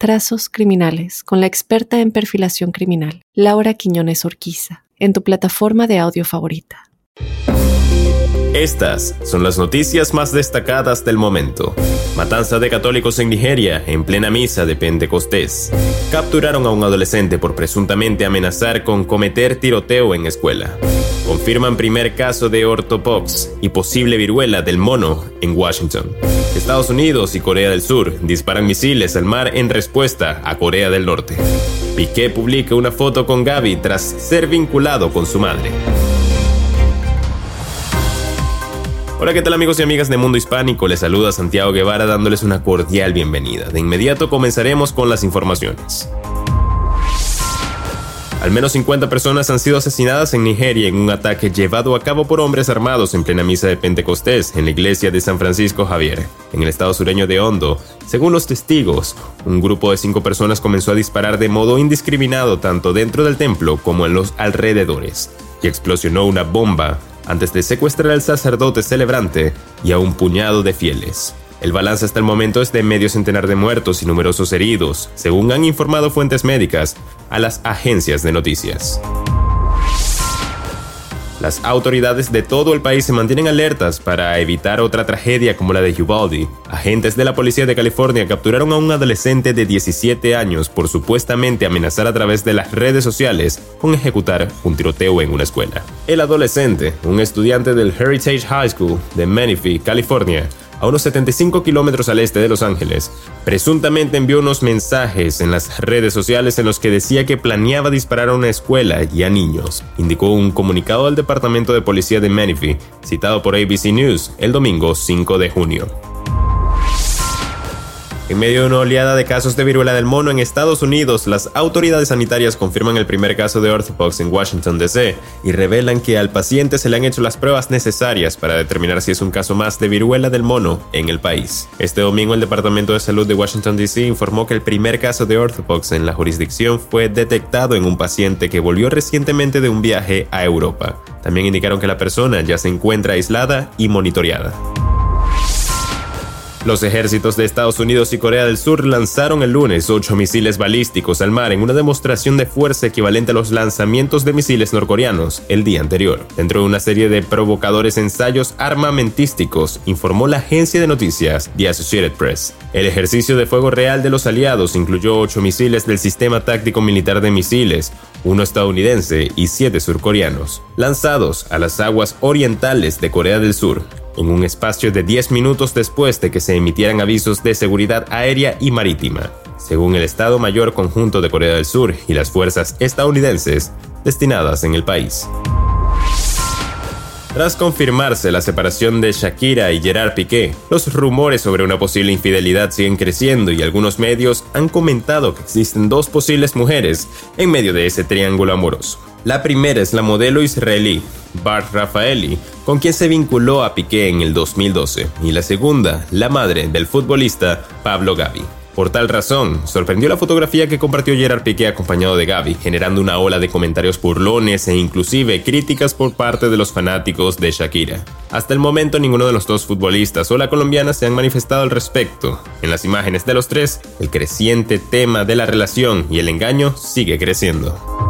Trazos Criminales con la experta en perfilación criminal, Laura Quiñones Orquiza en tu plataforma de audio favorita. Estas son las noticias más destacadas del momento. Matanza de católicos en Nigeria en plena misa de Pentecostés. Capturaron a un adolescente por presuntamente amenazar con cometer tiroteo en escuela. Confirman primer caso de ortopox y posible viruela del mono en Washington. Estados Unidos y Corea del Sur disparan misiles al mar en respuesta a Corea del Norte. Piqué publica una foto con Gaby tras ser vinculado con su madre. Hola, ¿qué tal amigos y amigas de Mundo Hispánico? Les saluda Santiago Guevara dándoles una cordial bienvenida. De inmediato comenzaremos con las informaciones. Al menos 50 personas han sido asesinadas en Nigeria en un ataque llevado a cabo por hombres armados en plena misa de Pentecostés en la iglesia de San Francisco Javier, en el estado sureño de Hondo. Según los testigos, un grupo de cinco personas comenzó a disparar de modo indiscriminado tanto dentro del templo como en los alrededores, y explosionó una bomba antes de secuestrar al sacerdote celebrante y a un puñado de fieles. El balance hasta el momento es de medio centenar de muertos y numerosos heridos, según han informado fuentes médicas a las agencias de noticias. Las autoridades de todo el país se mantienen alertas para evitar otra tragedia como la de Uvalde. Agentes de la Policía de California capturaron a un adolescente de 17 años por supuestamente amenazar a través de las redes sociales con ejecutar un tiroteo en una escuela. El adolescente, un estudiante del Heritage High School de Menifee, California, a unos 75 kilómetros al este de Los Ángeles, presuntamente envió unos mensajes en las redes sociales en los que decía que planeaba disparar a una escuela y a niños, indicó un comunicado del Departamento de Policía de Menifee, citado por ABC News el domingo 5 de junio. En medio de una oleada de casos de viruela del mono en Estados Unidos, las autoridades sanitarias confirman el primer caso de orthopox en Washington, D.C. y revelan que al paciente se le han hecho las pruebas necesarias para determinar si es un caso más de viruela del mono en el país. Este domingo el Departamento de Salud de Washington, D.C. informó que el primer caso de orthopox en la jurisdicción fue detectado en un paciente que volvió recientemente de un viaje a Europa. También indicaron que la persona ya se encuentra aislada y monitoreada. Los ejércitos de Estados Unidos y Corea del Sur lanzaron el lunes ocho misiles balísticos al mar en una demostración de fuerza equivalente a los lanzamientos de misiles norcoreanos el día anterior. Dentro de una serie de provocadores ensayos armamentísticos, informó la agencia de noticias The Associated Press. El ejercicio de fuego real de los aliados incluyó ocho misiles del sistema táctico militar de misiles, uno estadounidense y siete surcoreanos, lanzados a las aguas orientales de Corea del Sur en un espacio de 10 minutos después de que se emitieran avisos de seguridad aérea y marítima, según el Estado Mayor Conjunto de Corea del Sur y las fuerzas estadounidenses destinadas en el país. Tras confirmarse la separación de Shakira y Gerard Piqué, los rumores sobre una posible infidelidad siguen creciendo y algunos medios han comentado que existen dos posibles mujeres en medio de ese triángulo amoroso. La primera es la modelo israelí Bart Rafaeli, con quien se vinculó a Piqué en el 2012, y la segunda, la madre del futbolista Pablo Gavi. Por tal razón, sorprendió la fotografía que compartió Gerard Piqué acompañado de Gaby, generando una ola de comentarios burlones e inclusive críticas por parte de los fanáticos de Shakira. Hasta el momento ninguno de los dos futbolistas o la colombiana se han manifestado al respecto. En las imágenes de los tres, el creciente tema de la relación y el engaño sigue creciendo.